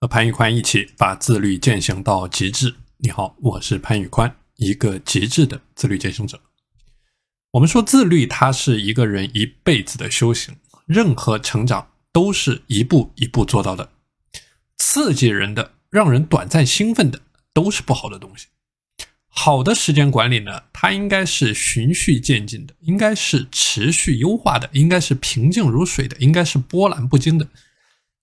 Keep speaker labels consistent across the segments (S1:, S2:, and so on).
S1: 和潘玉宽一起把自律践行到极致。你好，我是潘玉宽，一个极致的自律践行者。我们说自律，它是一个人一辈子的修行，任何成长都是一步一步做到的。刺激人的、让人短暂兴奋的，都是不好的东西。好的时间管理呢，它应该是循序渐进的，应该是持续优化的，应该是平静如水的，应该是波澜不惊的。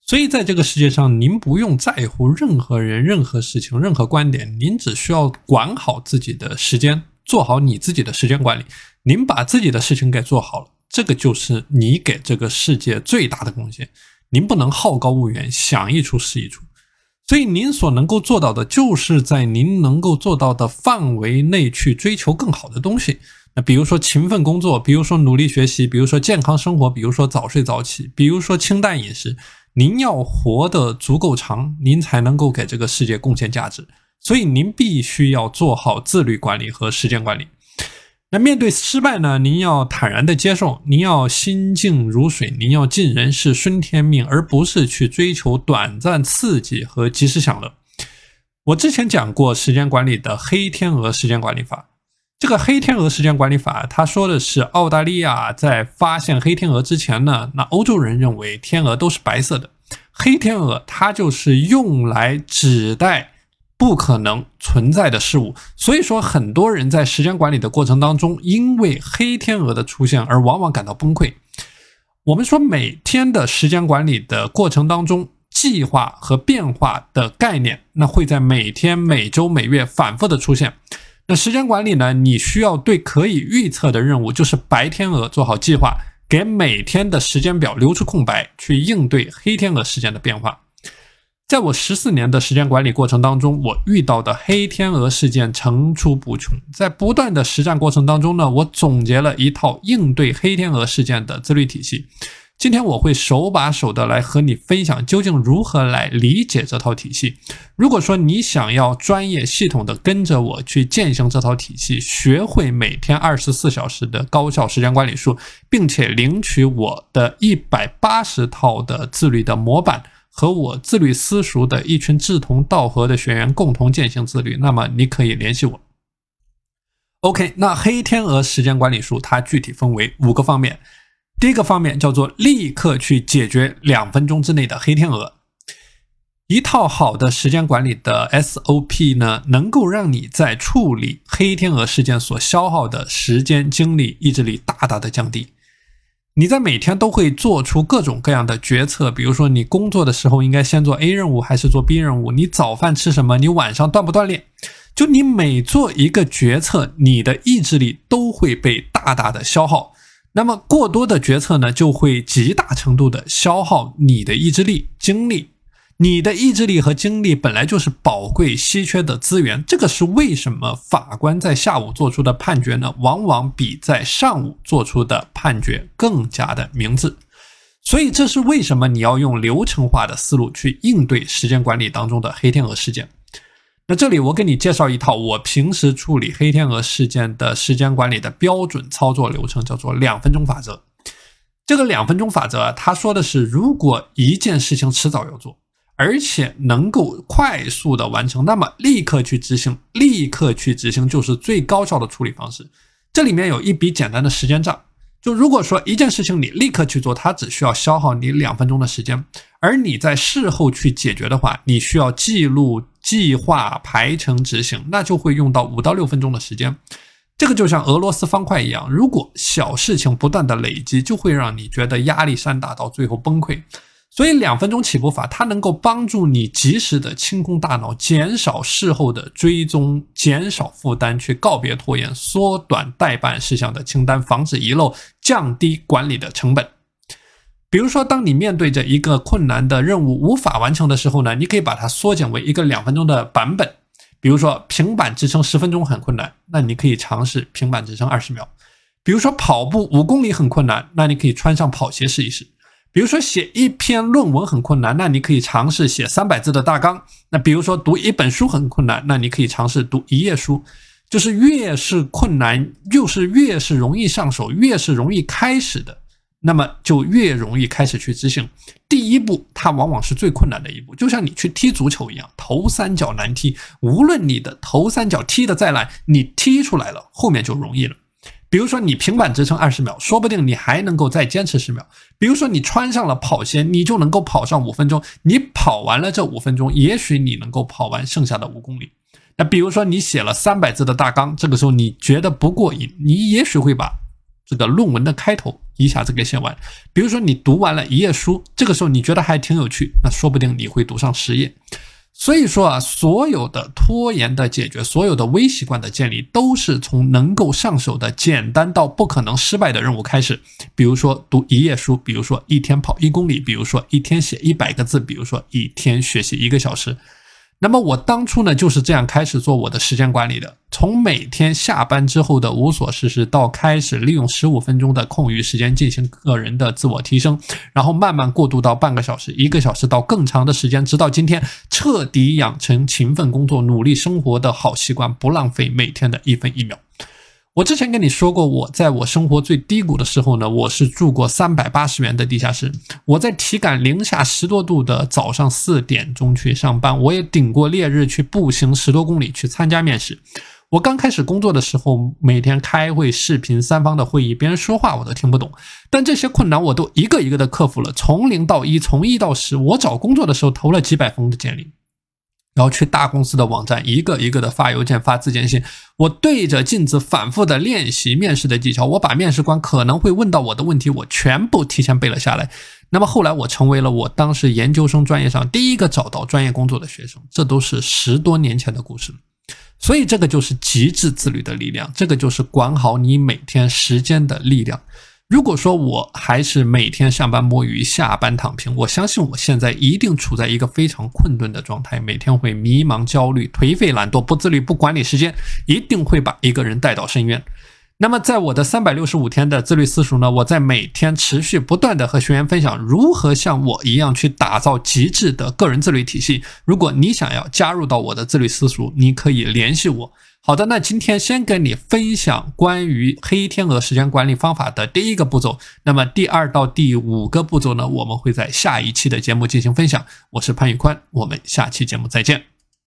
S1: 所以，在这个世界上，您不用在乎任何人、任何事情、任何观点，您只需要管好自己的时间，做好你自己的时间管理。您把自己的事情给做好了，这个就是你给这个世界最大的贡献。您不能好高骛远，想一出是一出。所以，您所能够做到的，就是在您能够做到的范围内去追求更好的东西。那比如说勤奋工作，比如说努力学习，比如说健康生活，比如说早睡早起，比如说清淡饮食。您要活得足够长，您才能够给这个世界贡献价值。所以您必须要做好自律管理和时间管理。那面对失败呢？您要坦然的接受，您要心静如水，您要尽人事顺天命，而不是去追求短暂刺激和及时享乐。我之前讲过时间管理的黑天鹅时间管理法。这个黑天鹅时间管理法，他说的是澳大利亚在发现黑天鹅之前呢，那欧洲人认为天鹅都是白色的，黑天鹅它就是用来指代不可能存在的事物，所以说很多人在时间管理的过程当中，因为黑天鹅的出现而往往感到崩溃。我们说每天的时间管理的过程当中，计划和变化的概念，那会在每天、每周、每月反复的出现。那时间管理呢？你需要对可以预测的任务，就是白天鹅做好计划，给每天的时间表留出空白，去应对黑天鹅事件的变化。在我十四年的时间管理过程当中，我遇到的黑天鹅事件层出不穷。在不断的实战过程当中呢，我总结了一套应对黑天鹅事件的自律体系。今天我会手把手的来和你分享，究竟如何来理解这套体系。如果说你想要专业系统的跟着我去践行这套体系，学会每天二十四小时的高效时间管理术，并且领取我的一百八十套的自律的模板，和我自律私塾的一群志同道合的学员共同践行自律，那么你可以联系我。OK，那黑天鹅时间管理术它具体分为五个方面。第一个方面叫做立刻去解决两分钟之内的黑天鹅。一套好的时间管理的 SOP 呢，能够让你在处理黑天鹅事件所消耗的时间、精力、意志力大大的降低。你在每天都会做出各种各样的决策，比如说你工作的时候应该先做 A 任务还是做 B 任务？你早饭吃什么？你晚上锻不锻炼？就你每做一个决策，你的意志力都会被大大的消耗。那么过多的决策呢，就会极大程度的消耗你的意志力、精力。你的意志力和精力本来就是宝贵、稀缺的资源，这个是为什么法官在下午做出的判决呢，往往比在上午做出的判决更加的明智。所以，这是为什么你要用流程化的思路去应对时间管理当中的黑天鹅事件。那这里我给你介绍一套我平时处理黑天鹅事件的时间管理的标准操作流程，叫做两分钟法则。这个两分钟法则啊，他说的是，如果一件事情迟早要做，而且能够快速的完成，那么立刻去执行，立刻去执行就是最高效的处理方式。这里面有一笔简单的时间账。就如果说一件事情你立刻去做，它只需要消耗你两分钟的时间，而你在事后去解决的话，你需要记录、计划、排程、执行，那就会用到五到六分钟的时间。这个就像俄罗斯方块一样，如果小事情不断的累积，就会让你觉得压力山大，到最后崩溃。所以两分钟起步法，它能够帮助你及时的清空大脑，减少事后的追踪，减少负担，去告别拖延，缩短待办事项的清单，防止遗漏，降低管理的成本。比如说，当你面对着一个困难的任务无法完成的时候呢，你可以把它缩减为一个两分钟的版本。比如说，平板支撑十分钟很困难，那你可以尝试平板支撑二十秒。比如说，跑步五公里很困难，那你可以穿上跑鞋试一试。比如说写一篇论文很困难，那你可以尝试写三百字的大纲。那比如说读一本书很困难，那你可以尝试读一页书。就是越是困难，就是越是容易上手，越是容易开始的，那么就越容易开始去执行。第一步，它往往是最困难的一步，就像你去踢足球一样，头三脚难踢。无论你的头三脚踢得再烂，你踢出来了，后面就容易了。比如说你平板支撑二十秒，说不定你还能够再坚持十秒。比如说你穿上了跑鞋，你就能够跑上五分钟。你跑完了这五分钟，也许你能够跑完剩下的五公里。那比如说你写了三百字的大纲，这个时候你觉得不过瘾，你也许会把这个论文的开头一下子给写完。比如说你读完了一页书，这个时候你觉得还挺有趣，那说不定你会读上十页。所以说啊，所有的拖延的解决，所有的微习惯的建立，都是从能够上手的简单到不可能失败的任务开始。比如说读一页书，比如说一天跑一公里，比如说一天写一百个字，比如说一天学习一个小时。那么我当初呢就是这样开始做我的时间管理的，从每天下班之后的无所事事，到开始利用十五分钟的空余时间进行个人的自我提升，然后慢慢过渡到半个小时、一个小时到更长的时间，直到今天彻底养成勤奋工作、努力生活的好习惯，不浪费每天的一分一秒。我之前跟你说过，我在我生活最低谷的时候呢，我是住过三百八十元的地下室。我在体感零下十多度的早上四点钟去上班，我也顶过烈日去步行十多公里去参加面试。我刚开始工作的时候，每天开会、视频、三方的会议，别人说话我都听不懂。但这些困难我都一个一个的克服了，从零到一，从一到十。我找工作的时候投了几百封的简历。然后去大公司的网站，一个一个的发邮件、发自荐信。我对着镜子反复的练习面试的技巧。我把面试官可能会问到我的问题，我全部提前背了下来。那么后来我成为了我当时研究生专业上第一个找到专业工作的学生。这都是十多年前的故事。所以这个就是极致自律的力量，这个就是管好你每天时间的力量。如果说我还是每天上班摸鱼，下班躺平，我相信我现在一定处在一个非常困顿的状态，每天会迷茫、焦虑、颓废、懒惰、不自律、不管理时间，一定会把一个人带到深渊。那么，在我的三百六十五天的自律私塾呢，我在每天持续不断的和学员分享如何像我一样去打造极致的个人自律体系。如果你想要加入到我的自律私塾，你可以联系我。好的，那今天先跟你分享关于黑天鹅时间管理方法的第一个步骤。那么第二到第五个步骤呢，我们会在下一期的节目进行分享。我是潘宇宽，我们下期节目再见。